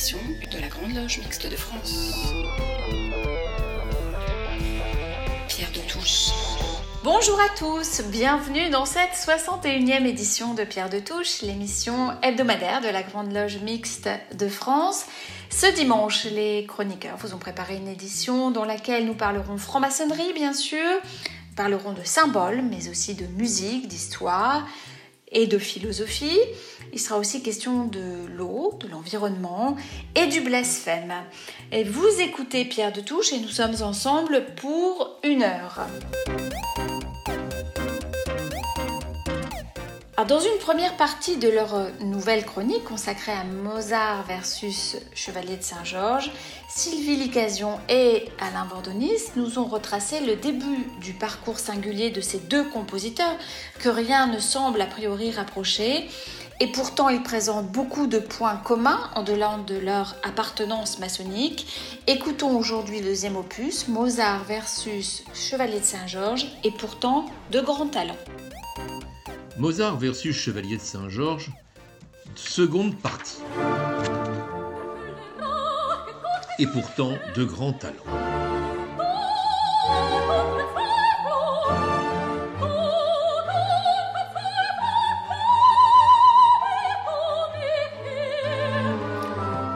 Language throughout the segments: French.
de la Grande Loge Mixte de France. Pierre de Touche. Bonjour à tous, bienvenue dans cette 61e édition de Pierre de Touche, l'émission hebdomadaire de la Grande Loge Mixte de France. Ce dimanche, les chroniqueurs vous ont préparé une édition dans laquelle nous parlerons franc-maçonnerie, bien sûr, parlerons de symboles, mais aussi de musique, d'histoire et de philosophie. Il sera aussi question de l'eau, de l'environnement et du blasphème. Et vous écoutez Pierre de Touche et nous sommes ensemble pour une heure. Dans une première partie de leur nouvelle chronique consacrée à Mozart versus Chevalier de Saint-Georges, Sylvie Licasion et Alain Bordonis nous ont retracé le début du parcours singulier de ces deux compositeurs que rien ne semble a priori rapprocher et pourtant ils présentent beaucoup de points communs en delà de leur appartenance maçonnique. Écoutons aujourd'hui le deuxième opus, Mozart versus Chevalier de Saint-Georges, et pourtant de grands talents. Mozart versus Chevalier de Saint-Georges, seconde partie. Et pourtant de grands talents.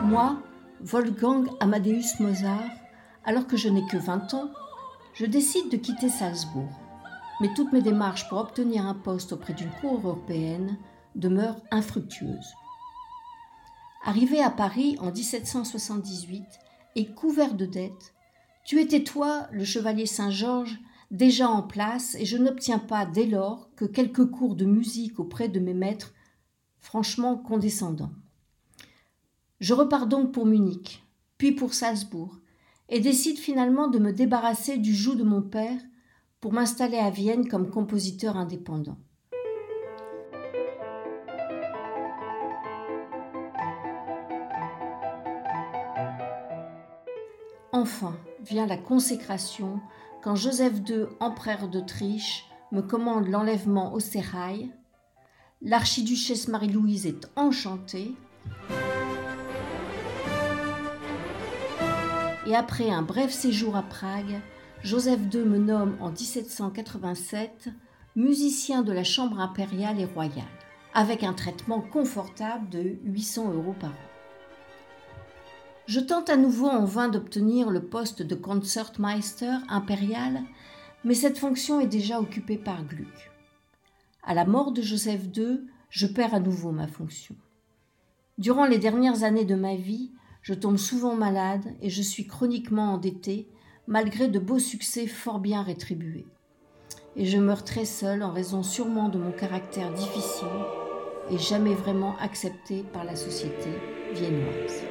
Moi, Wolfgang Amadeus Mozart, alors que je n'ai que 20 ans, je décide de quitter Salzbourg mais toutes mes démarches pour obtenir un poste auprès d'une cour européenne demeurent infructueuses. Arrivé à Paris en 1778 et couvert de dettes, tu étais toi, le chevalier Saint-Georges, déjà en place, et je n'obtiens pas dès lors que quelques cours de musique auprès de mes maîtres franchement condescendants. Je repars donc pour Munich, puis pour Salzbourg, et décide finalement de me débarrasser du joug de mon père pour m'installer à Vienne comme compositeur indépendant. Enfin vient la consécration quand Joseph II, empereur d'Autriche, me commande l'enlèvement au sérail. L'archiduchesse Marie-Louise est enchantée. Et après un bref séjour à Prague, Joseph II me nomme en 1787 musicien de la Chambre impériale et royale, avec un traitement confortable de 800 euros par an. Je tente à nouveau en vain d'obtenir le poste de Concertmeister impérial, mais cette fonction est déjà occupée par Gluck. À la mort de Joseph II, je perds à nouveau ma fonction. Durant les dernières années de ma vie, je tombe souvent malade et je suis chroniquement endetté malgré de beaux succès fort bien rétribués. Et je meurs très seul en raison sûrement de mon caractère difficile et jamais vraiment accepté par la société viennoise.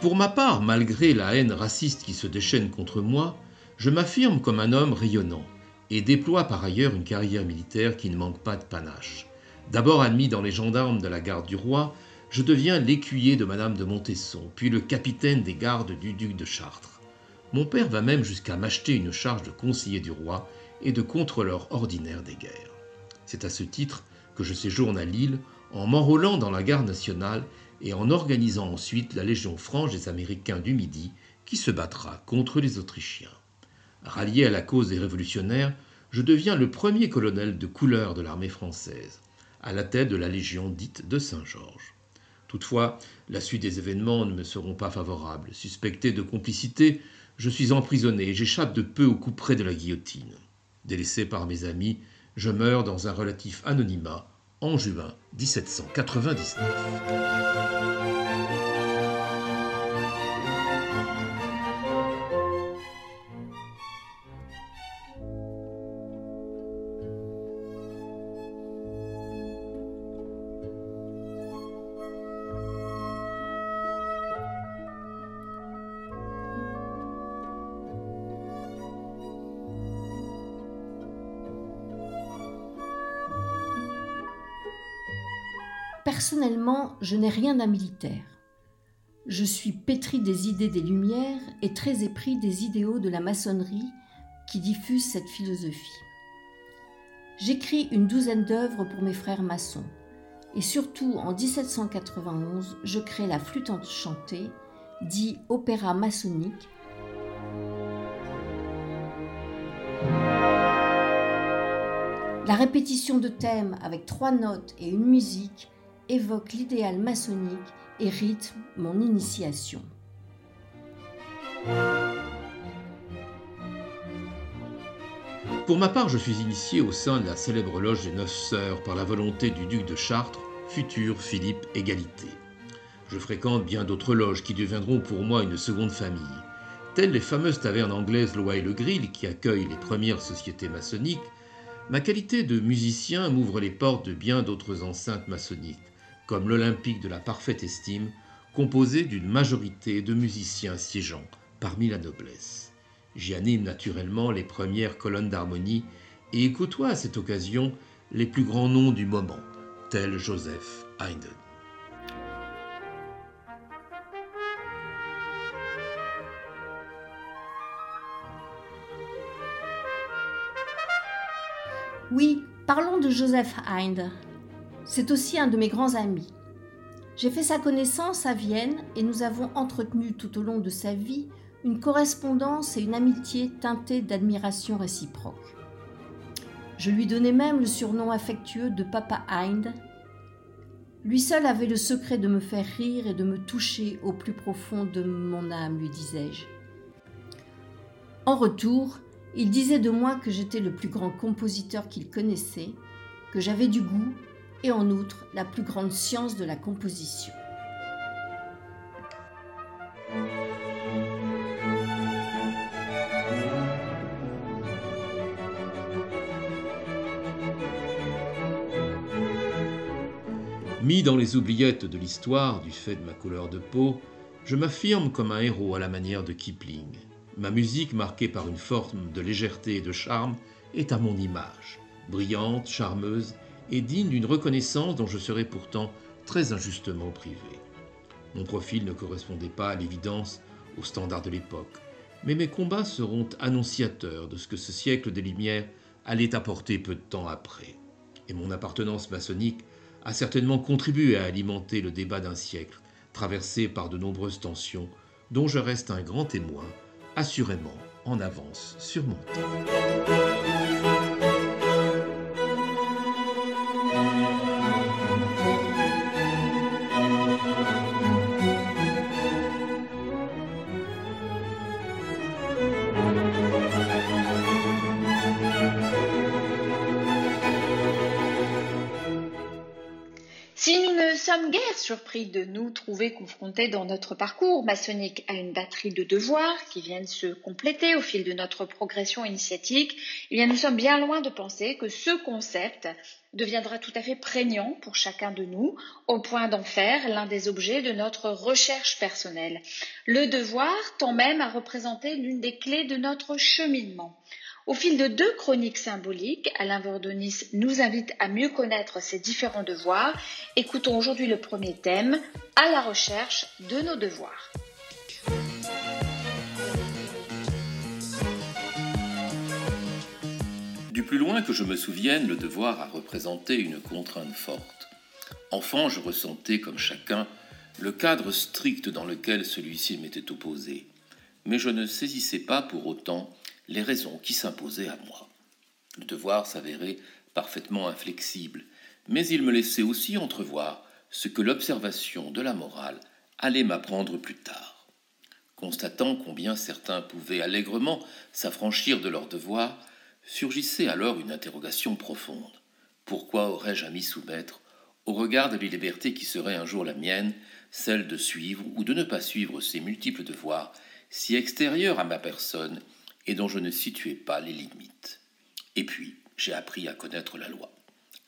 Pour ma part, malgré la haine raciste qui se déchaîne contre moi, je m'affirme comme un homme rayonnant et déploie par ailleurs une carrière militaire qui ne manque pas de panache. D'abord admis dans les gendarmes de la garde du roi, je deviens l'écuyer de Madame de Montesson, puis le capitaine des gardes du duc de Chartres. Mon père va même jusqu'à m'acheter une charge de conseiller du roi et de contrôleur ordinaire des guerres. C'est à ce titre que je séjourne à Lille en m'enrôlant dans la garde nationale et en organisant ensuite la Légion franche des Américains du Midi qui se battra contre les Autrichiens. Rallié à la cause des révolutionnaires, je deviens le premier colonel de couleur de l'armée française, à la tête de la Légion dite de Saint-Georges. Toutefois, la suite des événements ne me seront pas favorables. Suspecté de complicité, je suis emprisonné et j'échappe de peu au près de la guillotine. Délaissé par mes amis, je meurs dans un relatif anonymat en juin 1799. Personnellement, je n'ai rien d'un militaire. je suis pétri des idées des Lumières et très épris des idéaux de la maçonnerie qui diffusent cette philosophie. J'écris une douzaine d'œuvres pour mes frères maçons, et surtout en 1791, je crée la flûte enchantée, dit opéra maçonnique, La répétition de thèmes avec trois notes et une musique évoque l'idéal maçonnique et rythme mon initiation. Pour ma part, je suis initié au sein de la célèbre loge des Neuf Sœurs par la volonté du duc de Chartres, futur Philippe Égalité. Je fréquente bien d'autres loges qui deviendront pour moi une seconde famille, telles les fameuses tavernes anglaises Loa et le Grill qui accueillent les premières sociétés maçonniques. Ma qualité de musicien m'ouvre les portes de bien d'autres enceintes maçonniques, comme l'Olympique de la parfaite estime, composé d'une majorité de musiciens siégeant parmi la noblesse. J'y anime naturellement les premières colonnes d'harmonie et côtoie à cette occasion les plus grands noms du moment, tels Joseph Haydn. Oui, parlons de Joseph Haydn. C'est aussi un de mes grands amis. J'ai fait sa connaissance à Vienne et nous avons entretenu tout au long de sa vie une correspondance et une amitié teintées d'admiration réciproque. Je lui donnais même le surnom affectueux de Papa Hind. Lui seul avait le secret de me faire rire et de me toucher au plus profond de mon âme, lui disais-je. En retour, il disait de moi que j'étais le plus grand compositeur qu'il connaissait, que j'avais du goût et en outre la plus grande science de la composition. Mis dans les oubliettes de l'histoire du fait de ma couleur de peau, je m'affirme comme un héros à la manière de Kipling. Ma musique, marquée par une forme de légèreté et de charme, est à mon image, brillante, charmeuse et digne d'une reconnaissance dont je serais pourtant très injustement privé. Mon profil ne correspondait pas à l'évidence aux standards de l'époque, mais mes combats seront annonciateurs de ce que ce siècle des Lumières allait apporter peu de temps après. Et mon appartenance maçonnique a certainement contribué à alimenter le débat d'un siècle, traversé par de nombreuses tensions, dont je reste un grand témoin, assurément en avance sur mon temps. Sommes guère surpris de nous trouver confrontés dans notre parcours maçonnique à une batterie de devoirs qui viennent se compléter au fil de notre progression initiatique, eh bien nous sommes bien loin de penser que ce concept deviendra tout à fait prégnant pour chacun de nous, au point d'en faire l'un des objets de notre recherche personnelle. Le devoir tend même à représenter l'une des clés de notre cheminement. Au fil de deux chroniques symboliques, Alain Vordonis nous invite à mieux connaître ces différents devoirs. Écoutons aujourd'hui le premier thème, à la recherche de nos devoirs. Du plus loin que je me souvienne, le devoir a représenté une contrainte forte. Enfant, je ressentais, comme chacun, le cadre strict dans lequel celui-ci m'était opposé. Mais je ne saisissais pas pour autant les raisons qui s'imposaient à moi. Le devoir s'avérait parfaitement inflexible, mais il me laissait aussi entrevoir ce que l'observation de la morale allait m'apprendre plus tard. Constatant combien certains pouvaient allègrement s'affranchir de leurs devoirs, surgissait alors une interrogation profonde. Pourquoi aurais-je à m'y soumettre au regard de la qui serait un jour la mienne, celle de suivre ou de ne pas suivre ces multiples devoirs, si extérieurs à ma personne et dont je ne situais pas les limites. Et puis, j'ai appris à connaître la loi,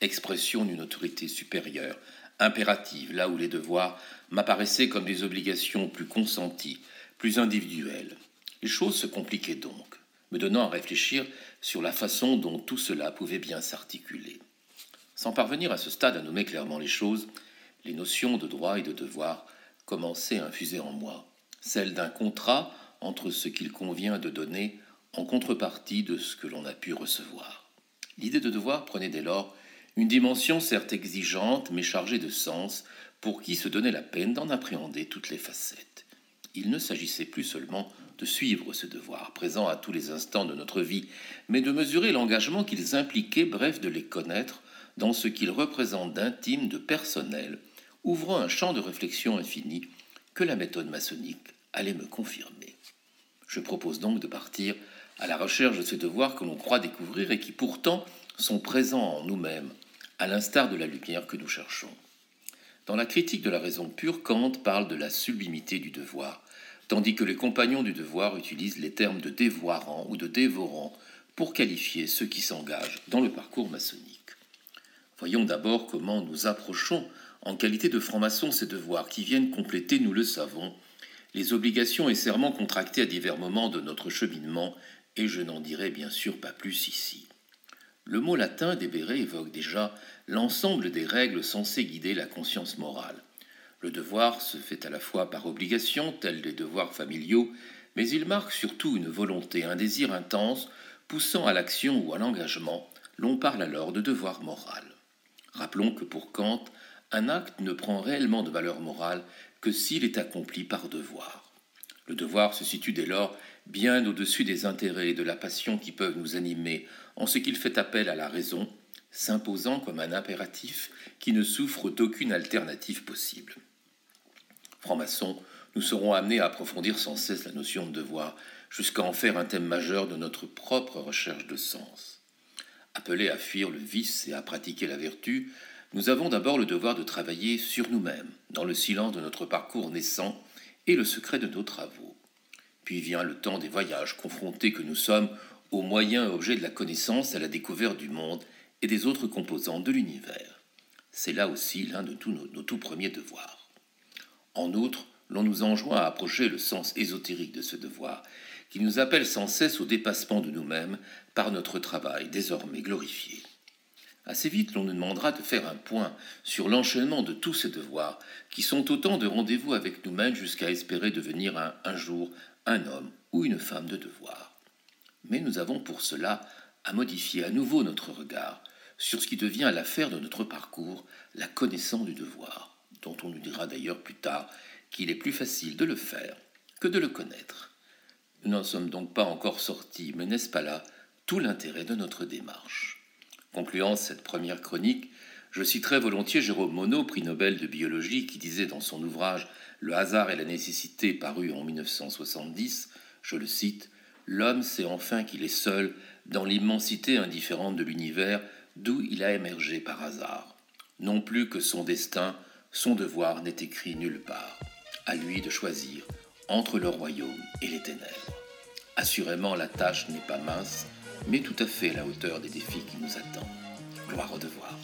expression d'une autorité supérieure, impérative, là où les devoirs m'apparaissaient comme des obligations plus consenties, plus individuelles. Les choses se compliquaient donc, me donnant à réfléchir sur la façon dont tout cela pouvait bien s'articuler. Sans parvenir à ce stade à nommer clairement les choses, les notions de droit et de devoir commençait à infuser en moi, celle d'un contrat entre ce qu'il convient de donner en contrepartie de ce que l'on a pu recevoir. L'idée de devoir prenait dès lors une dimension certes exigeante mais chargée de sens pour qui se donnait la peine d'en appréhender toutes les facettes. Il ne s'agissait plus seulement de suivre ce devoir, présent à tous les instants de notre vie, mais de mesurer l'engagement qu'ils impliquaient, bref, de les connaître dans ce qu'ils représentent d'intime, de personnel, ouvrant un champ de réflexion infini que la méthode maçonnique allait me confirmer. Je propose donc de partir à la recherche de ces devoirs que l'on croit découvrir et qui pourtant sont présents en nous-mêmes, à l'instar de la lumière que nous cherchons. Dans la critique de la raison pure, Kant parle de la sublimité du devoir, tandis que les compagnons du devoir utilisent les termes de dévoirant ou de dévorant pour qualifier ceux qui s'engagent dans le parcours maçonnique. Voyons d'abord comment nous approchons en qualité de francs-maçons ces devoirs qui viennent compléter, nous le savons, les obligations et serments contractés à divers moments de notre cheminement, et je n'en dirai bien sûr pas plus ici. Le mot latin débéré évoque déjà l'ensemble des règles censées guider la conscience morale. Le devoir se fait à la fois par obligation, tels les devoirs familiaux, mais il marque surtout une volonté, un désir intense, poussant à l'action ou à l'engagement. L'on parle alors de devoir moral. Rappelons que pour Kant, un acte ne prend réellement de valeur morale que s'il est accompli par devoir. Le devoir se situe dès lors bien au-dessus des intérêts et de la passion qui peuvent nous animer, en ce qu'il fait appel à la raison, s'imposant comme un impératif qui ne souffre d'aucune alternative possible. Francs-maçons, nous serons amenés à approfondir sans cesse la notion de devoir, jusqu'à en faire un thème majeur de notre propre recherche de sens. Appelés à fuir le vice et à pratiquer la vertu, nous avons d'abord le devoir de travailler sur nous-mêmes, dans le silence de notre parcours naissant et le secret de nos travaux. Puis vient le temps des voyages, confrontés que nous sommes aux moyens et objets de la connaissance à la découverte du monde et des autres composantes de l'univers. C'est là aussi l'un de tous nos, tout premiers devoirs. En outre, l'on nous enjoint à approcher le sens ésotérique de ce devoir, qui nous appelle sans cesse au dépassement de nous-mêmes par notre travail désormais glorifié. Assez vite, l'on nous demandera de faire un point sur l'enchaînement de tous ces devoirs, qui sont autant de rendez-vous avec nous-mêmes jusqu'à espérer devenir un jour un homme ou une femme de devoir. Mais nous avons pour cela à modifier à nouveau notre regard sur ce qui devient l'affaire de notre parcours, la connaissance du devoir, dont on nous dira d'ailleurs plus tard qu'il est plus facile de le faire que de le connaître. Nous n'en sommes donc pas encore sortis, mais n'est-ce pas là tout l'intérêt de notre démarche? Concluant cette première chronique, je citerai volontiers Jérôme Monod, prix Nobel de biologie, qui disait dans son ouvrage Le hasard et la nécessité, paru en 1970, je le cite, L'homme sait enfin qu'il est seul dans l'immensité indifférente de l'univers d'où il a émergé par hasard. Non plus que son destin, son devoir n'est écrit nulle part. À lui de choisir entre le royaume et les ténèbres. Assurément, la tâche n'est pas mince, mais tout à fait à la hauteur des défis qui nous attendent. Gloire au devoir.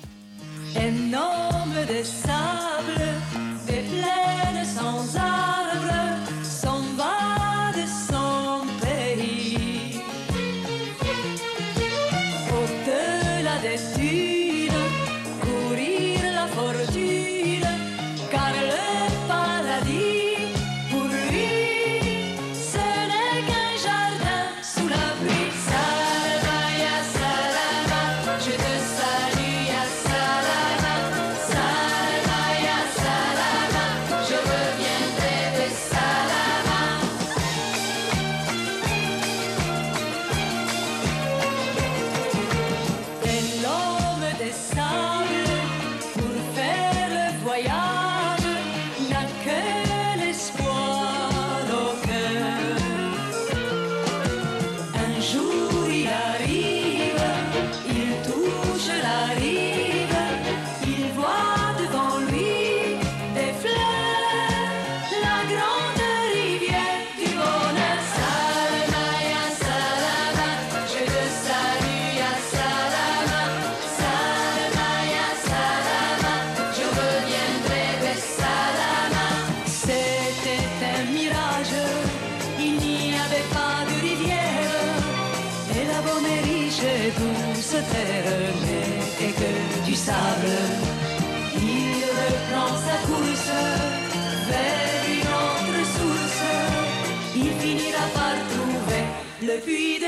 Le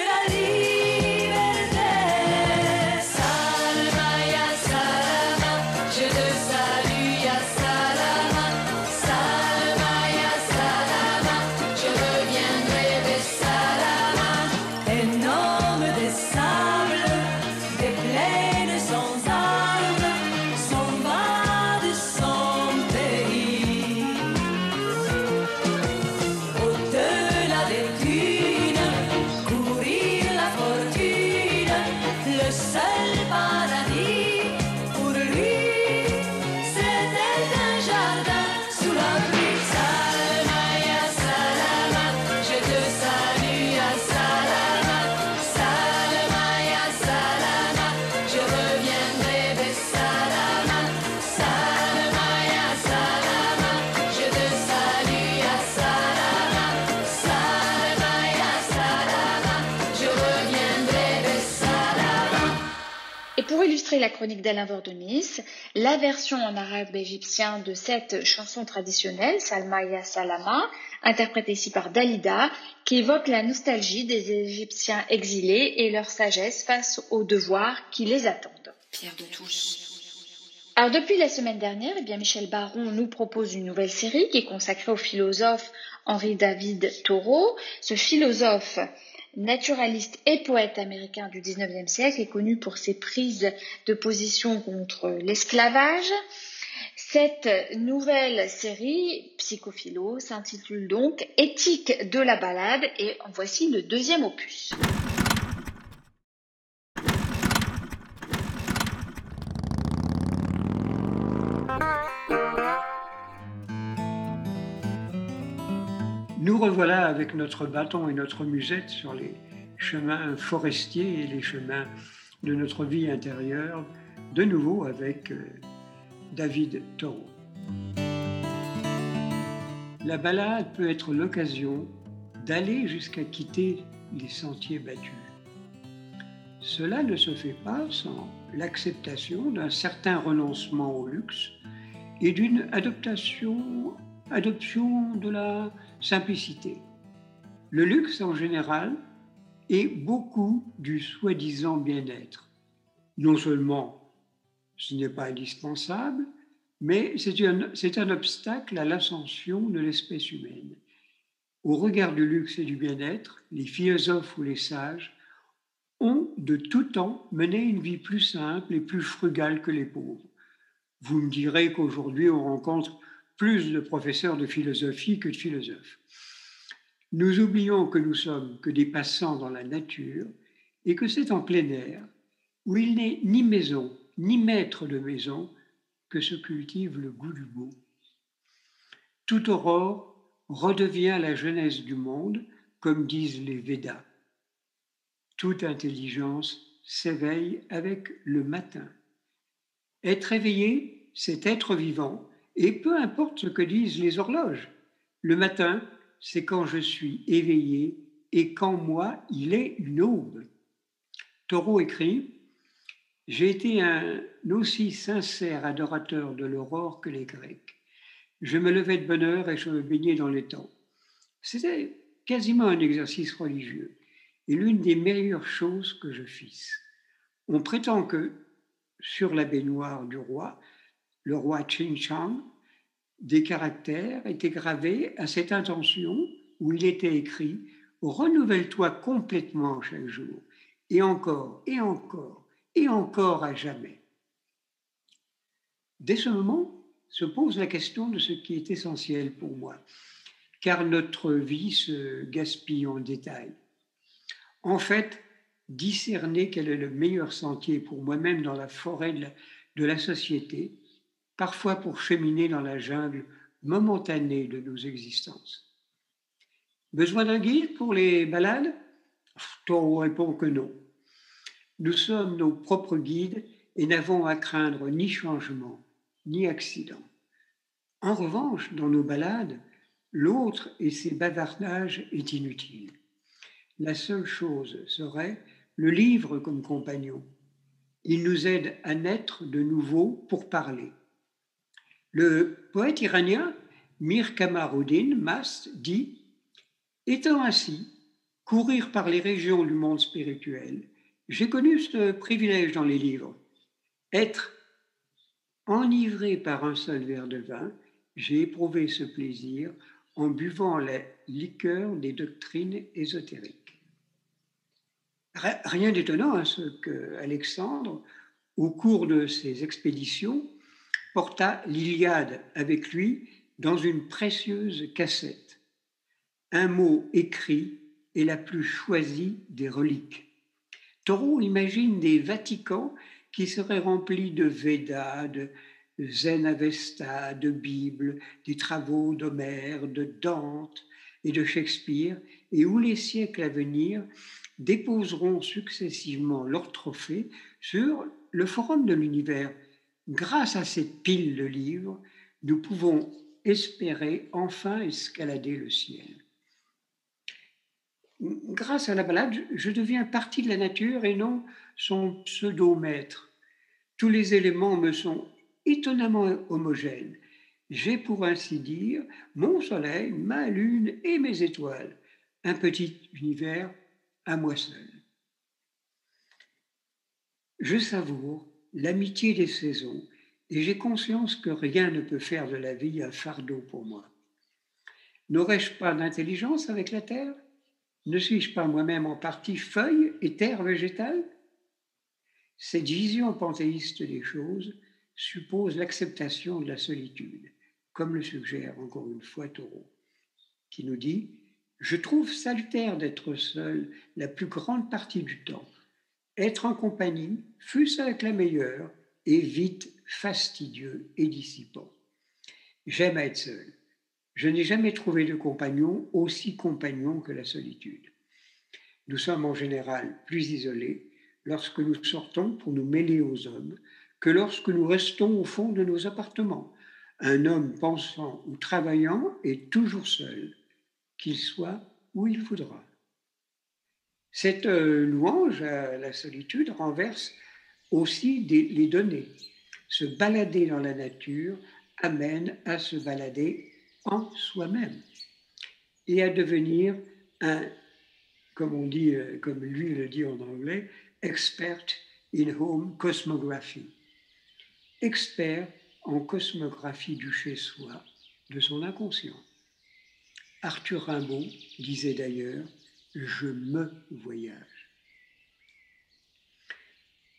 chronique d'Alain Vordonis, la version en arabe égyptien de cette chanson traditionnelle, Salma Ya Salama, interprétée ici par Dalida, qui évoque la nostalgie des Égyptiens exilés et leur sagesse face aux devoirs qui les attendent. Pierre de Touche. Alors depuis la semaine dernière, eh bien Michel Baron nous propose une nouvelle série qui est consacrée au philosophe Henri David Thoreau. Ce philosophe naturaliste et poète américain du 19e siècle est connu pour ses prises de position contre l'esclavage. Cette nouvelle série, Psychophilo, s'intitule donc Éthique de la balade et voici le deuxième opus. Revoilà avec notre bâton et notre musette sur les chemins forestiers et les chemins de notre vie intérieure, de nouveau avec euh, David Thoreau. La balade peut être l'occasion d'aller jusqu'à quitter les sentiers battus. Cela ne se fait pas sans l'acceptation d'un certain renoncement au luxe et d'une adaptation, adoption de la simplicité. Le luxe en général est beaucoup du soi-disant bien-être. Non seulement ce n'est pas indispensable, mais c'est un, un obstacle à l'ascension de l'espèce humaine. Au regard du luxe et du bien-être, les philosophes ou les sages ont de tout temps mené une vie plus simple et plus frugale que les pauvres. Vous me direz qu'aujourd'hui on rencontre plus de professeurs de philosophie que de philosophes. Nous oublions que nous sommes que des passants dans la nature et que c'est en plein air, où il n'est ni maison ni maître de maison, que se cultive le goût du beau. Toute aurore redevient la jeunesse du monde, comme disent les Védas. Toute intelligence s'éveille avec le matin. Être éveillé, c'est être vivant, et peu importe ce que disent les horloges. Le matin, c'est quand je suis éveillé et quand moi, il est une aube. Thoreau écrit J'ai été un aussi sincère adorateur de l'aurore que les Grecs. Je me levais de bonne heure et je me baignais dans les temps. C'était quasiment un exercice religieux et l'une des meilleures choses que je fisse. On prétend que sur la baignoire du roi, le roi Ching Chang, des caractères étaient gravés à cette intention où il était écrit Renouvelle-toi complètement chaque jour, et encore, et encore, et encore à jamais. Dès ce moment se pose la question de ce qui est essentiel pour moi, car notre vie se gaspille en détail. En fait, discerner quel est le meilleur sentier pour moi-même dans la forêt de la société, parfois pour cheminer dans la jungle momentanée de nos existences. Besoin d'un guide pour les balades? Thoreau répond que non. Nous sommes nos propres guides et n'avons à craindre ni changement, ni accident. En revanche, dans nos balades, l'autre et ses bavardages est inutile. La seule chose serait le livre comme compagnon. Il nous aide à naître de nouveau pour parler. Le poète iranien Mir Kamaruddin Mast dit Étant ainsi, courir par les régions du monde spirituel. J'ai connu ce privilège dans les livres. Être enivré par un seul verre de vin, j'ai éprouvé ce plaisir en buvant la liqueur des doctrines ésotériques. Rien d'étonnant à ce que Alexandre, au cours de ses expéditions, porta l'Iliade avec lui dans une précieuse cassette. Un mot écrit est la plus choisie des reliques. Thoreau imagine des Vaticans qui seraient remplis de Védas, de Zen Avesta, de Bible, des travaux d'Homère, de Dante et de Shakespeare, et où les siècles à venir déposeront successivement leurs trophées sur le forum de l'univers. Grâce à cette pile de livres, nous pouvons espérer enfin escalader le ciel. Grâce à la balade, je deviens partie de la nature et non son pseudo-maître. Tous les éléments me sont étonnamment homogènes. J'ai pour ainsi dire mon soleil, ma lune et mes étoiles, un petit univers à moi seul. Je savoure l'amitié des saisons et j'ai conscience que rien ne peut faire de la vie un fardeau pour moi. N'aurais-je pas d'intelligence avec la terre? Ne suis-je pas moi-même en partie feuille et terre végétale? Cette vision panthéiste des choses suppose l'acceptation de la solitude, comme le suggère encore une fois Thoreau, qui nous dit Je trouve salutaire d'être seul la plus grande partie du temps. Être en compagnie, fût-ce avec la meilleure, est vite fastidieux et dissipant. J'aime être seul. Je n'ai jamais trouvé de compagnon aussi compagnon que la solitude. Nous sommes en général plus isolés lorsque nous sortons pour nous mêler aux hommes que lorsque nous restons au fond de nos appartements. Un homme pensant ou travaillant est toujours seul, qu'il soit où il faudra. Cette euh, louange à la solitude renverse aussi les données. Se balader dans la nature amène à se balader en soi-même et à devenir un, comme on dit, euh, comme lui le dit en anglais, expert in home cosmography. Expert en cosmographie du chez-soi, de son inconscient. Arthur Rimbaud disait d'ailleurs Je me voyage.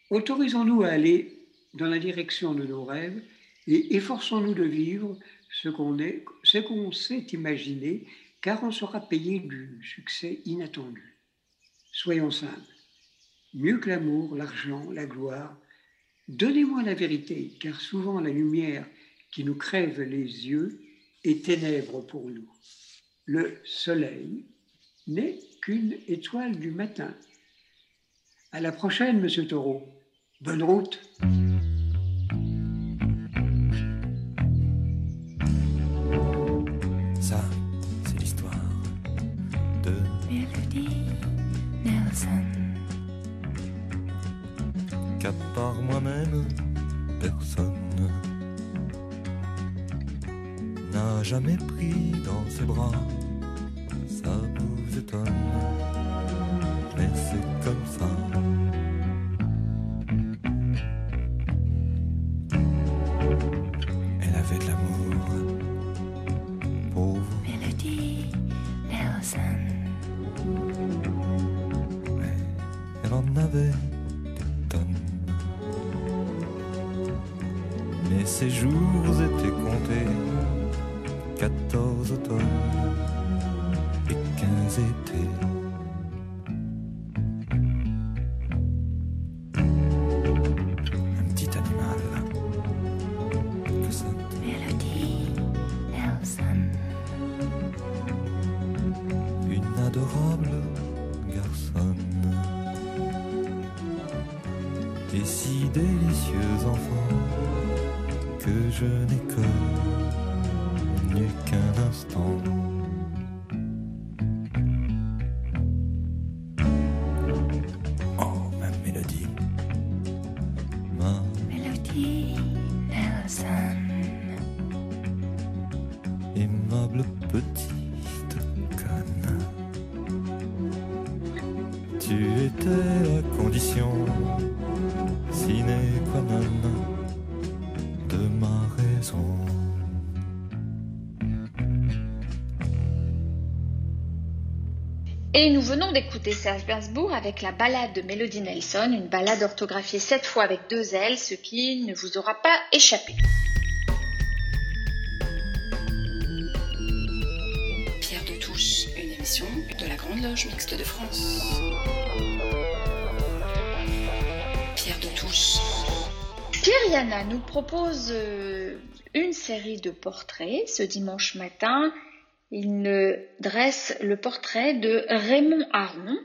Autorisons-nous à aller dans la direction de nos rêves et efforçons-nous de vivre ce qu'on ce qu'on sait imaginer, car on sera payé du succès inattendu. Soyons simples. Mieux que l'amour, l'argent, la gloire, donnez-moi la vérité, car souvent la lumière qui nous crève les yeux est ténèbre pour nous. Le soleil n'est qu'une étoile du matin. À la prochaine, monsieur Taureau. Bonne route. Ça, c'est l'histoire de Melody Nelson. qu'à part moi-même, personne n'a jamais pris dans ses bras. Ça vous étonne, délicieux enfant que je n'ai connu qu'un instant. Et nous venons d'écouter Serge Gainsbourg avec la ballade de Melody Nelson, une ballade orthographiée cette fois avec deux L, ce qui ne vous aura pas échappé. Pierre de Touche, une émission de la Grande Loge Mixte de France. Pierre de Touche. Pierre Yana nous propose euh, une série de portraits ce dimanche matin. Il dresse le portrait de Raymond Aron,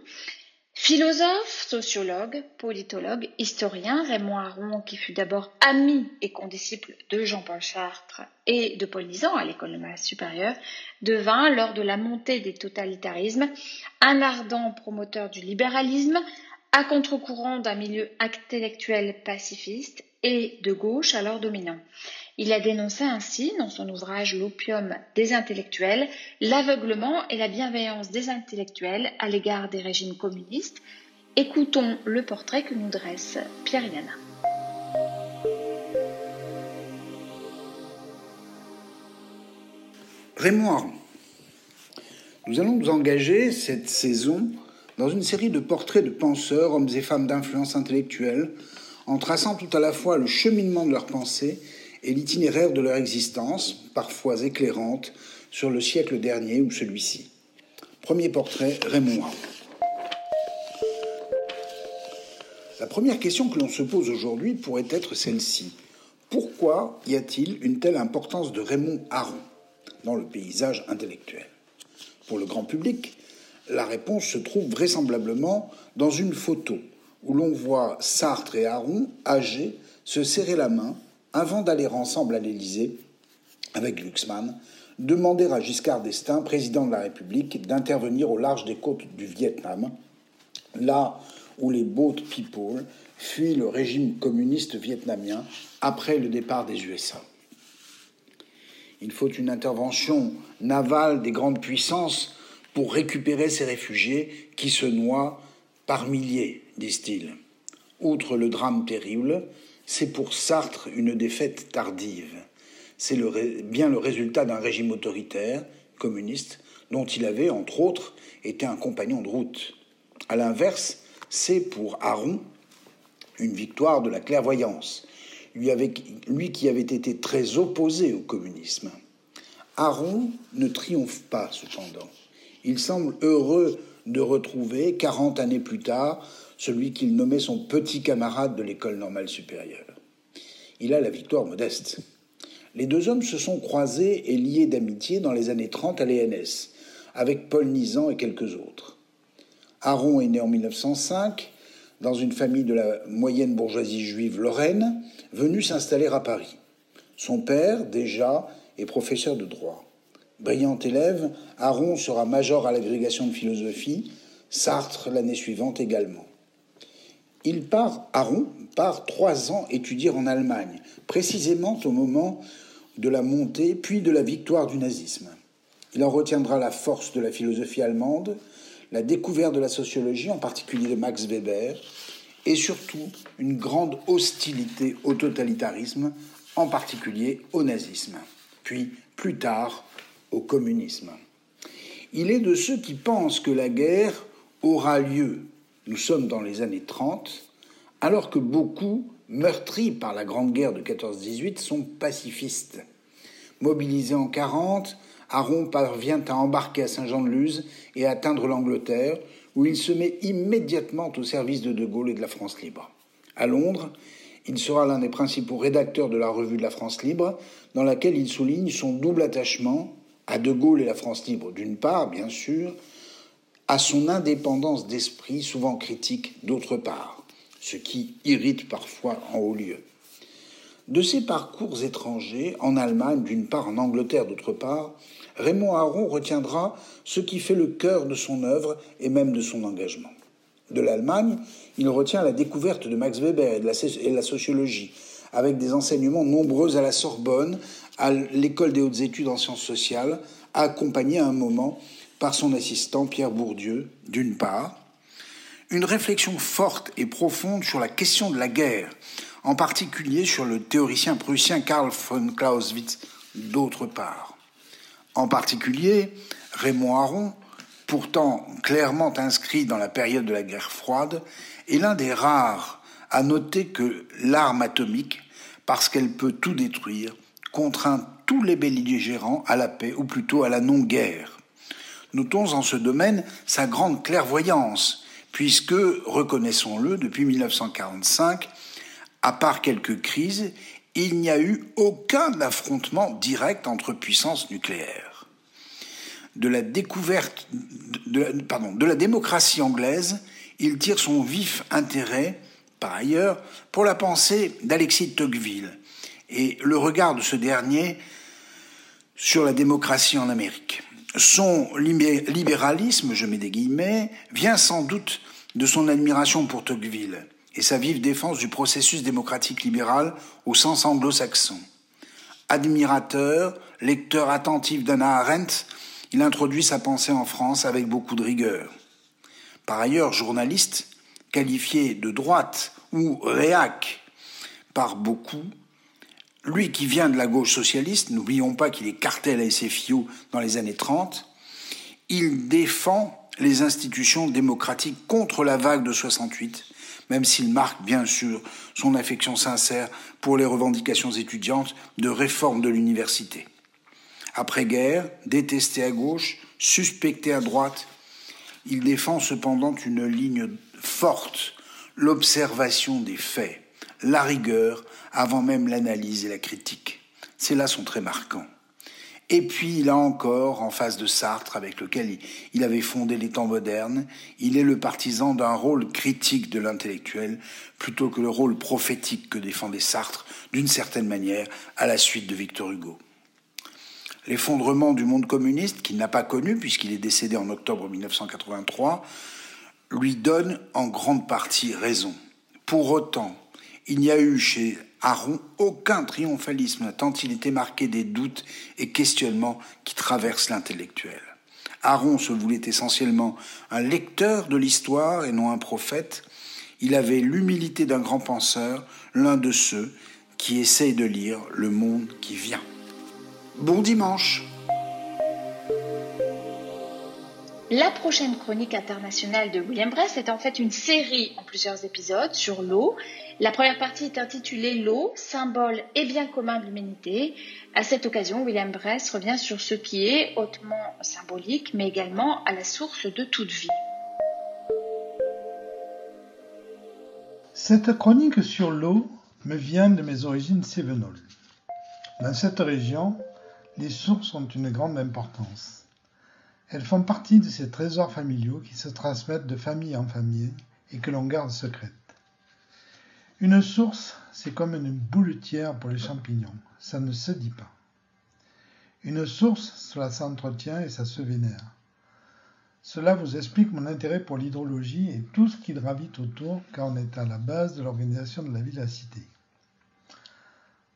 philosophe, sociologue, politologue, historien. Raymond Aron, qui fut d'abord ami et condisciple de Jean-Paul Sartre et de Paul Nizan à l'école normale supérieure, devint, lors de la montée des totalitarismes, un ardent promoteur du libéralisme, à contre-courant d'un milieu intellectuel pacifiste et de gauche alors dominant. Il a dénoncé ainsi, dans son ouvrage L'opium des intellectuels, l'aveuglement et la bienveillance des intellectuels à l'égard des régimes communistes. Écoutons le portrait que nous dresse Pierre Yana. Raymond. Nous allons nous engager cette saison dans une série de portraits de penseurs, hommes et femmes d'influence intellectuelle, en traçant tout à la fois le cheminement de leur pensée et l'itinéraire de leur existence, parfois éclairante, sur le siècle dernier ou celui-ci. Premier portrait, Raymond Aron. La première question que l'on se pose aujourd'hui pourrait être celle-ci. Pourquoi y a-t-il une telle importance de Raymond Aron dans le paysage intellectuel? Pour le grand public, la réponse se trouve vraisemblablement dans une photo où l'on voit Sartre et Aron, âgés, se serrer la main avant d'aller ensemble à l'Élysée avec Glucksmann, demander à Giscard d'Estaing, président de la République, d'intervenir au large des côtes du Vietnam, là où les boat people fuient le régime communiste vietnamien après le départ des USA. Il faut une intervention navale des grandes puissances pour récupérer ces réfugiés qui se noient par milliers, disent-ils. Outre le drame terrible, c'est pour Sartre une défaite tardive. C'est bien le résultat d'un régime autoritaire, communiste, dont il avait, entre autres, été un compagnon de route. À l'inverse, c'est pour Aron une victoire de la clairvoyance, lui, lui qui avait été très opposé au communisme. Aron ne triomphe pas, cependant. Il semble heureux de retrouver, quarante années plus tard, celui qu'il nommait son petit camarade de l'école normale supérieure. Il a la victoire modeste. Les deux hommes se sont croisés et liés d'amitié dans les années 30 à l'ENS, avec Paul Nizan et quelques autres. Aron est né en 1905 dans une famille de la moyenne bourgeoisie juive lorraine, venue s'installer à Paris. Son père, déjà, est professeur de droit. Brillant élève, Aron sera major à l'agrégation de philosophie, Sartre l'année suivante également. Il part, Aron part trois ans étudier en Allemagne, précisément au moment de la montée puis de la victoire du nazisme. Il en retiendra la force de la philosophie allemande, la découverte de la sociologie, en particulier de Max Weber, et surtout une grande hostilité au totalitarisme, en particulier au nazisme, puis plus tard au communisme. Il est de ceux qui pensent que la guerre aura lieu, nous sommes dans les années 30, alors que beaucoup, meurtris par la Grande Guerre de 14-18, sont pacifistes. Mobilisé en 40, Aron parvient à embarquer à Saint-Jean-de-Luz et à atteindre l'Angleterre, où il se met immédiatement au service de De Gaulle et de la France libre. À Londres, il sera l'un des principaux rédacteurs de la revue de la France libre, dans laquelle il souligne son double attachement à De Gaulle et la France libre, d'une part, bien sûr, à son indépendance d'esprit, souvent critique, d'autre part, ce qui irrite parfois en haut lieu. De ses parcours étrangers, en Allemagne, d'une part, en Angleterre, d'autre part, Raymond Aron retiendra ce qui fait le cœur de son œuvre et même de son engagement. De l'Allemagne, il retient la découverte de Max Weber et de la, et de la sociologie, avec des enseignements nombreux à la Sorbonne, à l'école des hautes études en sciences sociales, accompagné à un moment par son assistant Pierre Bourdieu, d'une part, une réflexion forte et profonde sur la question de la guerre, en particulier sur le théoricien prussien Karl von Clausewitz d'autre part. En particulier, Raymond Aron, pourtant clairement inscrit dans la période de la guerre froide, est l'un des rares à noter que l'arme atomique, parce qu'elle peut tout détruire, contraint tous les belligérants à la paix, ou plutôt à la non-guerre. Notons en ce domaine sa grande clairvoyance, puisque, reconnaissons-le, depuis 1945, à part quelques crises, il n'y a eu aucun affrontement direct entre puissances nucléaires. De la découverte, de, la démocratie anglaise, il tire son vif intérêt, par ailleurs, pour la pensée d'Alexis de Tocqueville et le regard de ce dernier sur la démocratie en Amérique. Son libéralisme, je mets des guillemets, vient sans doute de son admiration pour Tocqueville et sa vive défense du processus démocratique libéral au sens anglo-saxon. Admirateur, lecteur attentif d'Anna Arendt, il introduit sa pensée en France avec beaucoup de rigueur. Par ailleurs, journaliste, qualifié de droite ou réac par beaucoup, lui qui vient de la gauche socialiste, n'oublions pas qu'il est cartel à SFIO dans les années 30, il défend les institutions démocratiques contre la vague de 68, même s'il marque bien sûr son affection sincère pour les revendications étudiantes de réforme de l'université. Après-guerre, détesté à gauche, suspecté à droite, il défend cependant une ligne forte, l'observation des faits, la rigueur, avant même l'analyse et la critique. C'est là son trait marquant. Et puis, là encore, en face de Sartre, avec lequel il avait fondé les temps modernes, il est le partisan d'un rôle critique de l'intellectuel, plutôt que le rôle prophétique que défendait Sartre, d'une certaine manière, à la suite de Victor Hugo. L'effondrement du monde communiste, qu'il n'a pas connu puisqu'il est décédé en octobre 1983, lui donne en grande partie raison. Pour autant, il n'y a eu chez Aron aucun triomphalisme, tant il était marqué des doutes et questionnements qui traversent l'intellectuel. Aron se voulait essentiellement un lecteur de l'histoire et non un prophète. Il avait l'humilité d'un grand penseur, l'un de ceux qui essayent de lire le monde qui vient. Bon dimanche La prochaine chronique internationale de William Brest est en fait une série en plusieurs épisodes sur l'eau. La première partie est intitulée L'eau, symbole et bien commun de l'humanité. À cette occasion, William Brest revient sur ce qui est hautement symbolique, mais également à la source de toute vie. Cette chronique sur l'eau me vient de mes origines cévenoles. Dans cette région, les sources ont une grande importance. Elles font partie de ces trésors familiaux qui se transmettent de famille en famille et que l'on garde secrètes. Une source, c'est comme une bouletière pour les champignons, ça ne se dit pas. Une source, cela s'entretient et ça se vénère. Cela vous explique mon intérêt pour l'hydrologie et tout ce qui gravite autour car on est à la base de l'organisation de la vie de la cité.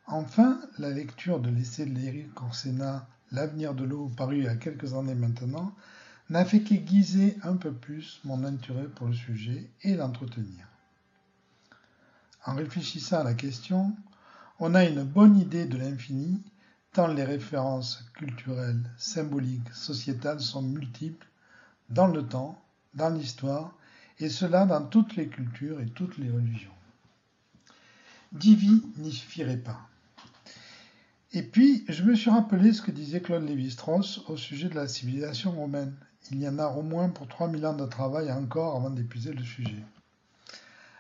Enfin, la lecture de l'essai de l'Éric Corsena L'avenir de l'eau, paru il y a quelques années maintenant, n'a fait qu'aiguiser un peu plus mon intérêt pour le sujet et l'entretenir. En réfléchissant à la question, on a une bonne idée de l'infini, tant les références culturelles, symboliques, sociétales sont multiples dans le temps, dans l'histoire, et cela dans toutes les cultures et toutes les religions. Divi n'y suffirait pas. Et puis, je me suis rappelé ce que disait Claude Lévi-Strauss au sujet de la civilisation romaine. Il y en a au moins pour 3000 ans de travail encore avant d'épuiser le sujet.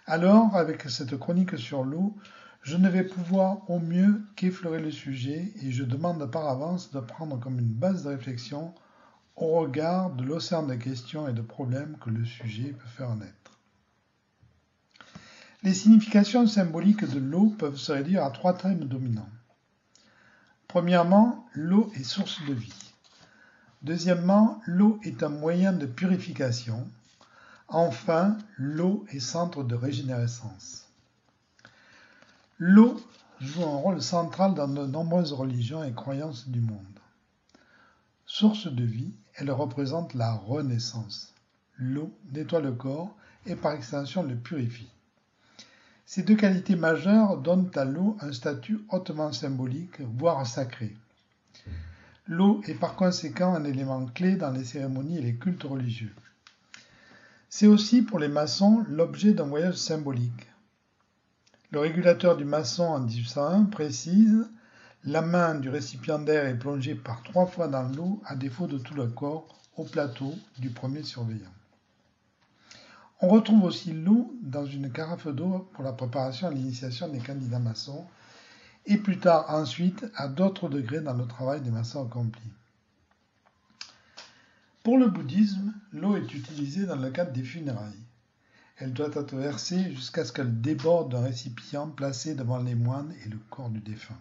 Alors, avec cette chronique sur l'eau, je ne vais pouvoir au mieux qu'effleurer le sujet et je demande par avance de prendre comme une base de réflexion au regard de l'océan de questions et de problèmes que le sujet peut faire naître. Les significations symboliques de l'eau peuvent se réduire à trois thèmes dominants. Premièrement, l'eau est source de vie. Deuxièmement, l'eau est un moyen de purification. Enfin, l'eau est centre de régénérescence. L'eau joue un rôle central dans de nombreuses religions et croyances du monde. Source de vie, elle représente la renaissance. L'eau nettoie le corps et par extension le purifie. Ces deux qualités majeures donnent à l'eau un statut hautement symbolique, voire sacré. L'eau est par conséquent un élément clé dans les cérémonies et les cultes religieux. C'est aussi pour les maçons l'objet d'un voyage symbolique. Le régulateur du maçon en 1801 précise La main du récipiendaire est plongée par trois fois dans l'eau à défaut de tout le corps au plateau du premier surveillant. On retrouve aussi l'eau dans une carafe d'eau pour la préparation à l'initiation des candidats maçons et plus tard ensuite à d'autres degrés dans le travail des maçons accomplis. Pour le bouddhisme, l'eau est utilisée dans le cadre des funérailles. Elle doit être versée jusqu'à ce qu'elle déborde d'un récipient placé devant les moines et le corps du défunt.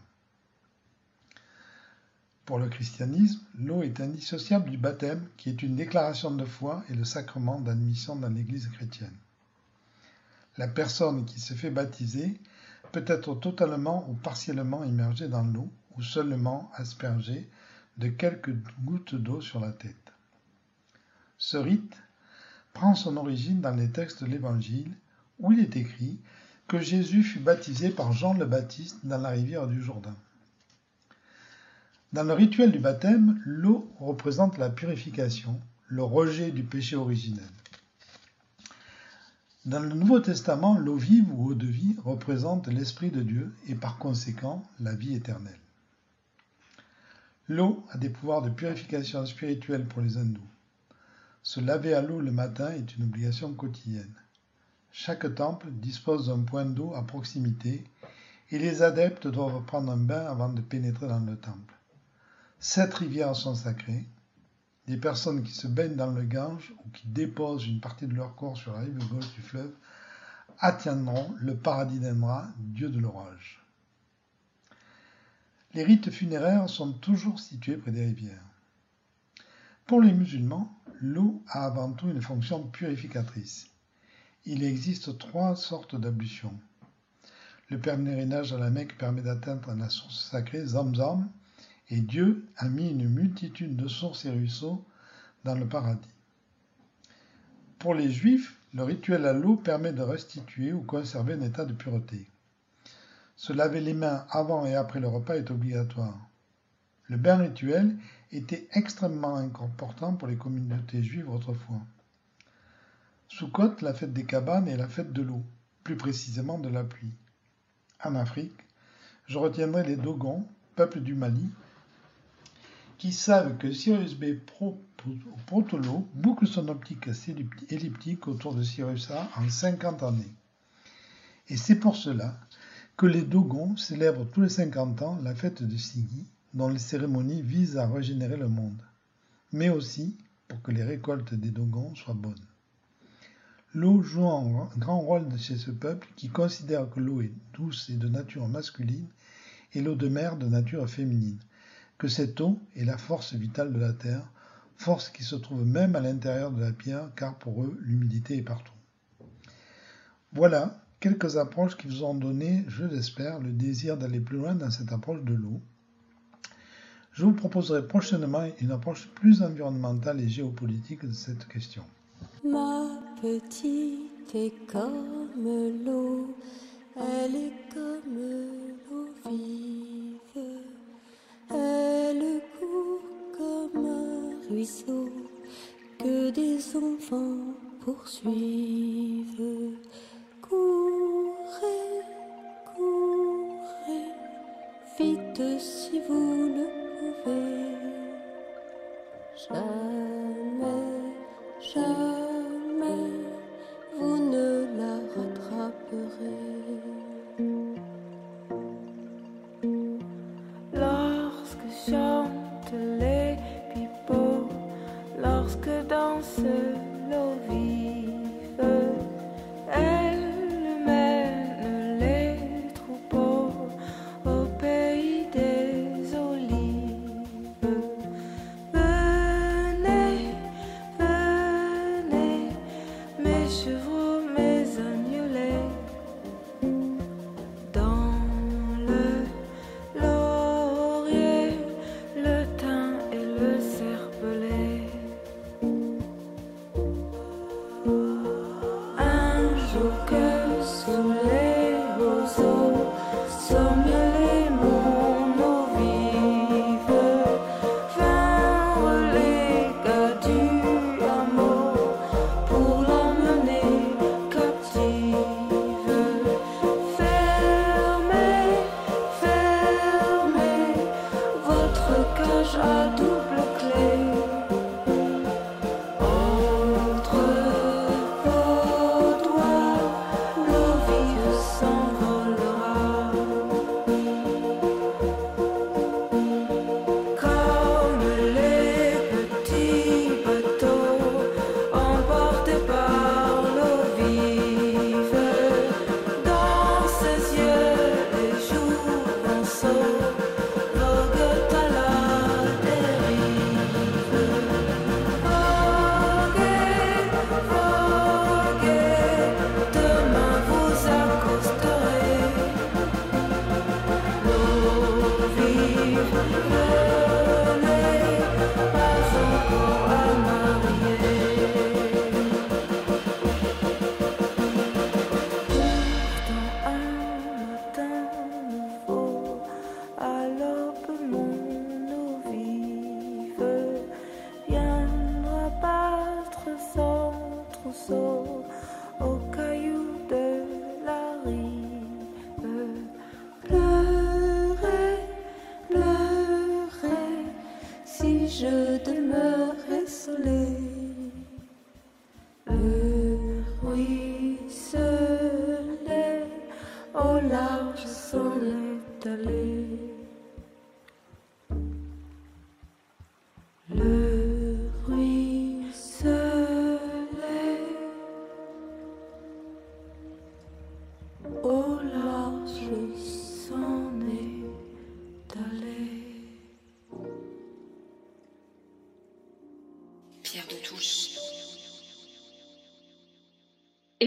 Pour le christianisme, l'eau est indissociable du baptême, qui est une déclaration de foi et le sacrement d'admission dans l'Église chrétienne. La personne qui se fait baptiser peut être totalement ou partiellement immergée dans l'eau ou seulement aspergée de quelques gouttes d'eau sur la tête. Ce rite prend son origine dans les textes de l'Évangile où il est écrit que Jésus fut baptisé par Jean le Baptiste dans la rivière du Jourdain. Dans le rituel du baptême, l'eau représente la purification, le rejet du péché originel. Dans le Nouveau Testament, l'eau vive ou eau de vie représente l'Esprit de Dieu et par conséquent la vie éternelle. L'eau a des pouvoirs de purification spirituelle pour les hindous. Se laver à l'eau le matin est une obligation quotidienne. Chaque temple dispose d'un point d'eau à proximité et les adeptes doivent prendre un bain avant de pénétrer dans le temple. Sept rivières sont sacrées. Des personnes qui se baignent dans le Gange ou qui déposent une partie de leur corps sur la rive gauche du fleuve atteindront le paradis d'Indra, dieu de l'orage. Les rites funéraires sont toujours situés près des rivières. Pour les musulmans, l'eau a avant tout une fonction purificatrice. Il existe trois sortes d'ablutions. Le pèlerinage à la Mecque permet d'atteindre la source sacrée Zamzam, et Dieu a mis une multitude de sources et ruisseaux dans le paradis. Pour les Juifs, le rituel à l'eau permet de restituer ou conserver un état de pureté. Se laver les mains avant et après le repas est obligatoire. Le bain rituel était extrêmement important pour les communautés juives autrefois. Sukkot, la fête des cabanes, est la fête de l'eau, plus précisément de la pluie. En Afrique, je retiendrai les Dogons, peuple du Mali, qui savent que Sirius B Protolo boucle son optique elliptique autour de Sirius A en 50 années. Et c'est pour cela que les Dogons célèbrent tous les 50 ans la fête de Sigi, dont les cérémonies visent à régénérer le monde, mais aussi pour que les récoltes des Dogons soient bonnes. L'eau joue un grand rôle chez ce peuple qui considère que l'eau est douce et de nature masculine et l'eau de mer de nature féminine, que cette eau est la force vitale de la terre, force qui se trouve même à l'intérieur de la pierre car pour eux l'humidité est partout. Voilà quelques approches qui vous ont donné, je l'espère, le désir d'aller plus loin dans cette approche de l'eau. Je vous proposerai prochainement une approche plus environnementale et géopolitique de cette question. Ma petite est comme l'eau, elle est comme l'eau. Elle court comme un ruisseau que des enfants poursuivent. Courez, courez, vite si vous le pouvez.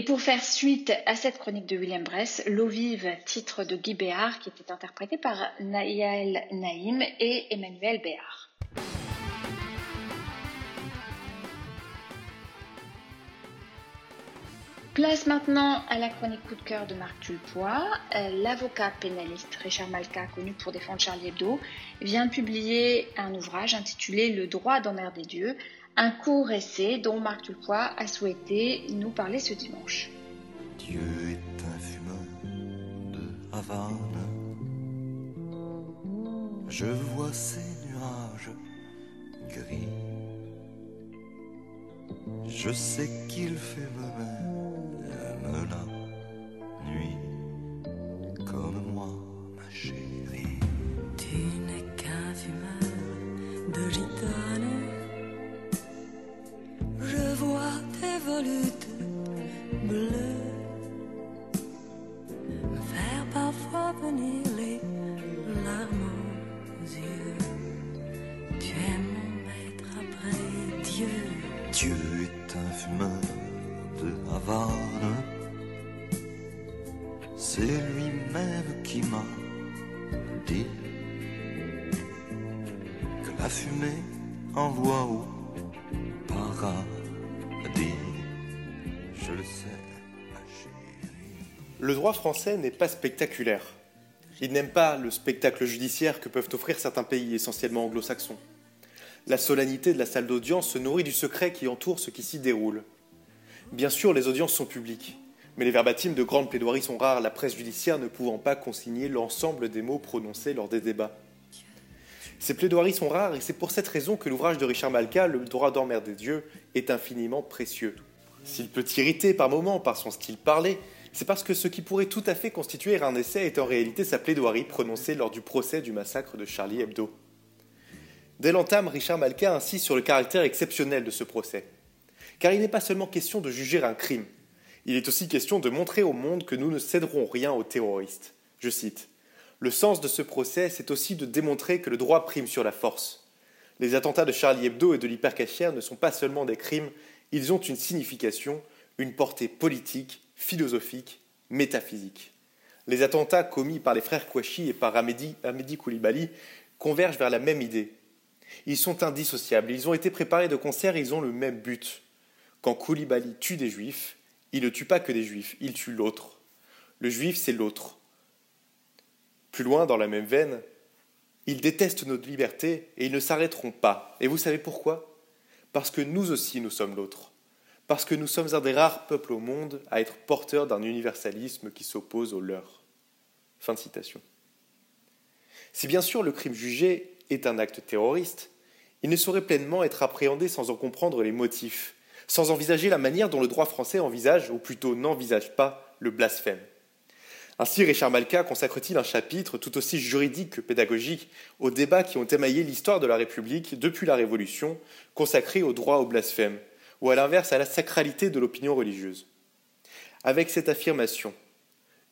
Pour faire suite à cette chronique de William Bress, L'eau vive, titre de Guy Béard, qui était interprété par Naïal Naïm et Emmanuel Béard. Place maintenant à la chronique coup de cœur de Marc Tulpois. Euh, L'avocat pénaliste Richard Malka, connu pour défendre Charlie Hebdo, vient publier un ouvrage intitulé Le droit d'emmerder Dieu, un court essai dont Marc Tulpois a souhaité nous parler ce dimanche. Dieu est un fumeur de Havane. Je vois ces nuages gris. Je sais qu'il fait même la nuit venir les larmes aux yeux. Tu es mon maître après Dieu. Dieu est un fumeur de Havane. C'est lui-même qui m'a dit que la fumée envoie au paradis. Je le sais, ma chérie. Le droit français n'est pas spectaculaire. Il n'aime pas le spectacle judiciaire que peuvent offrir certains pays essentiellement anglo-saxons. La solennité de la salle d'audience se nourrit du secret qui entoure ce qui s'y déroule. Bien sûr, les audiences sont publiques, mais les verbatims de grandes plaidoiries sont rares, la presse judiciaire ne pouvant pas consigner l'ensemble des mots prononcés lors des débats. Ces plaidoiries sont rares et c'est pour cette raison que l'ouvrage de Richard Malka, Le droit d'emmerder Dieu, est infiniment précieux. S'il peut irriter par moments par son style parlé, c'est parce que ce qui pourrait tout à fait constituer un essai est en réalité sa plaidoirie prononcée lors du procès du massacre de Charlie Hebdo. Dès l'entame, Richard Malka insiste sur le caractère exceptionnel de ce procès. Car il n'est pas seulement question de juger un crime, il est aussi question de montrer au monde que nous ne céderons rien aux terroristes. Je cite Le sens de ce procès, c'est aussi de démontrer que le droit prime sur la force. Les attentats de Charlie Hebdo et de l'hypercachère ne sont pas seulement des crimes, ils ont une signification, une portée politique, philosophique, métaphysique. Les attentats commis par les frères Kouachi et par Amédi, Koulibaly convergent vers la même idée. Ils sont indissociables, ils ont été préparés de concert ils ont le même but. Quand Koulibaly tue des juifs, il ne tue pas que des juifs, il tue l'autre. Le juif, c'est l'autre. Plus loin, dans la même veine, ils détestent notre liberté et ils ne s'arrêteront pas. Et vous savez pourquoi? Parce que nous aussi, nous sommes l'autre. Parce que nous sommes un des rares peuples au monde à être porteurs d'un universalisme qui s'oppose au leur. Fin de citation. Si bien sûr le crime jugé est un acte terroriste, il ne saurait pleinement être appréhendé sans en comprendre les motifs, sans envisager la manière dont le droit français envisage, ou plutôt n'envisage pas, le blasphème. Ainsi, Richard Malka consacre-t-il un chapitre tout aussi juridique que pédagogique aux débats qui ont émaillé l'histoire de la République depuis la Révolution, consacré au droit au blasphème, ou à l'inverse à la sacralité de l'opinion religieuse. Avec cette affirmation,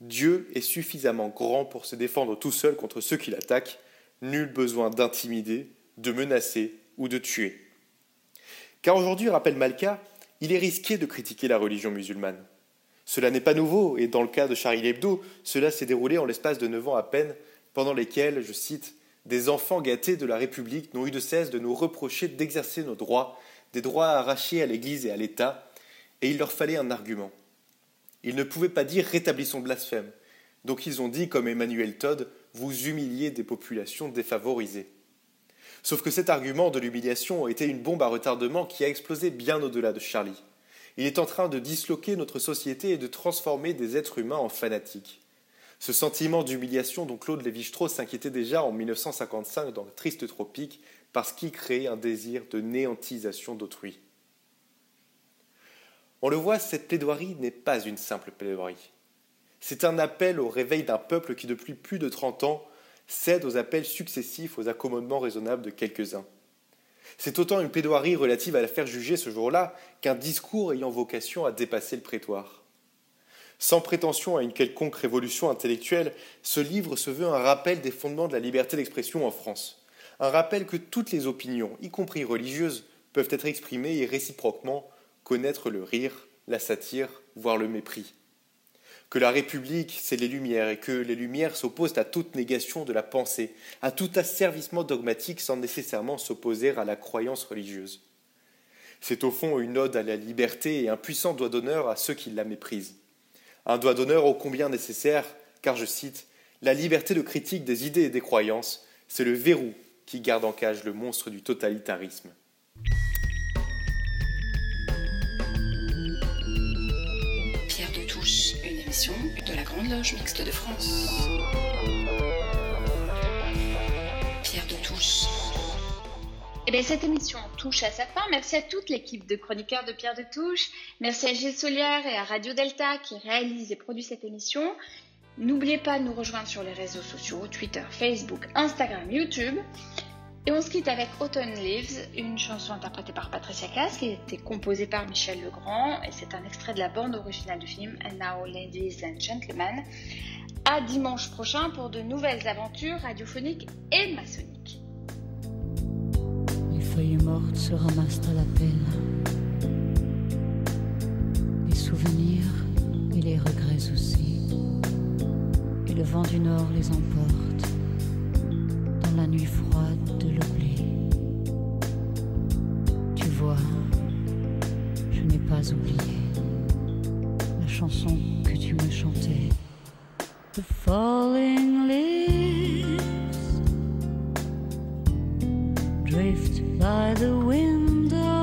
Dieu est suffisamment grand pour se défendre tout seul contre ceux qui l'attaquent, nul besoin d'intimider, de menacer ou de tuer. Car aujourd'hui, rappelle Malka, il est risqué de critiquer la religion musulmane. Cela n'est pas nouveau, et dans le cas de Charlie Hebdo, cela s'est déroulé en l'espace de neuf ans à peine, pendant lesquels, je cite, des enfants gâtés de la République n'ont eu de cesse de nous reprocher d'exercer nos droits, des droits arrachés à l'Église et à l'État, et il leur fallait un argument. Ils ne pouvaient pas dire rétablissons blasphème, donc ils ont dit, comme Emmanuel Todd, vous humiliez des populations défavorisées. Sauf que cet argument de l'humiliation était une bombe à retardement qui a explosé bien au-delà de Charlie. Il est en train de disloquer notre société et de transformer des êtres humains en fanatiques. Ce sentiment d'humiliation dont Claude Lévi-Strauss s'inquiétait déjà en 1955 dans le Triste Tropique parce qu'il créait un désir de néantisation d'autrui. On le voit, cette plaidoirie n'est pas une simple plaidoirie. C'est un appel au réveil d'un peuple qui, depuis plus de 30 ans, cède aux appels successifs aux accommodements raisonnables de quelques-uns. C'est autant une plaidoirie relative à l'affaire jugée ce jour-là qu'un discours ayant vocation à dépasser le prétoire. Sans prétention à une quelconque révolution intellectuelle, ce livre se veut un rappel des fondements de la liberté d'expression en France. Un rappel que toutes les opinions, y compris religieuses, peuvent être exprimées et réciproquement connaître le rire, la satire, voire le mépris. Que la République, c'est les Lumières, et que les Lumières s'opposent à toute négation de la pensée, à tout asservissement dogmatique sans nécessairement s'opposer à la croyance religieuse. C'est au fond une ode à la liberté et un puissant doigt d'honneur à ceux qui la méprisent. Un doigt d'honneur ô combien nécessaire, car je cite, La liberté de critique des idées et des croyances, c'est le verrou qui garde en cage le monstre du totalitarisme. Pierre de Touche, une émission de la Grande Loge Mixte de France. Pierre de Touche. Eh bien, cette émission touche à sa fin. Merci à toute l'équipe de chroniqueurs de Pierre de Touche. Merci à Gilles Solière et à Radio Delta qui réalisent et produisent cette émission. N'oubliez pas de nous rejoindre sur les réseaux sociaux, Twitter, Facebook, Instagram, YouTube. Et on se quitte avec Autumn Leaves, une chanson interprétée par Patricia Cass qui a été composée par Michel Legrand et c'est un extrait de la bande originale du film And Now Ladies and Gentlemen. À dimanche prochain pour de nouvelles aventures radiophoniques et maçonniques. Les feuilles mortes se ramassent à la pelle. Les souvenirs et les regrets aussi. Le vent du nord les emporte dans la nuit froide de l'oubli. Tu vois, je n'ai pas oublié la chanson que tu me chantais. The falling leaves drift by the window.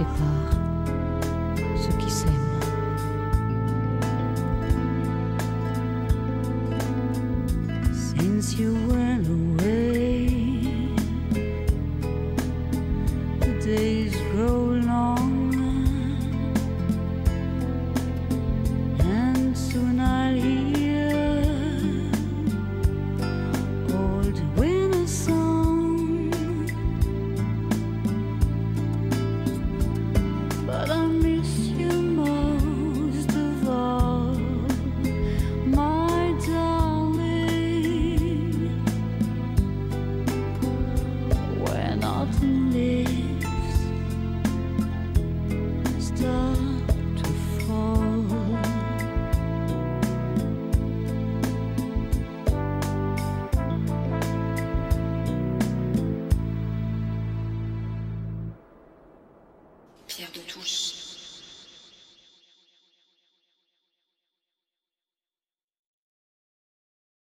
Sépare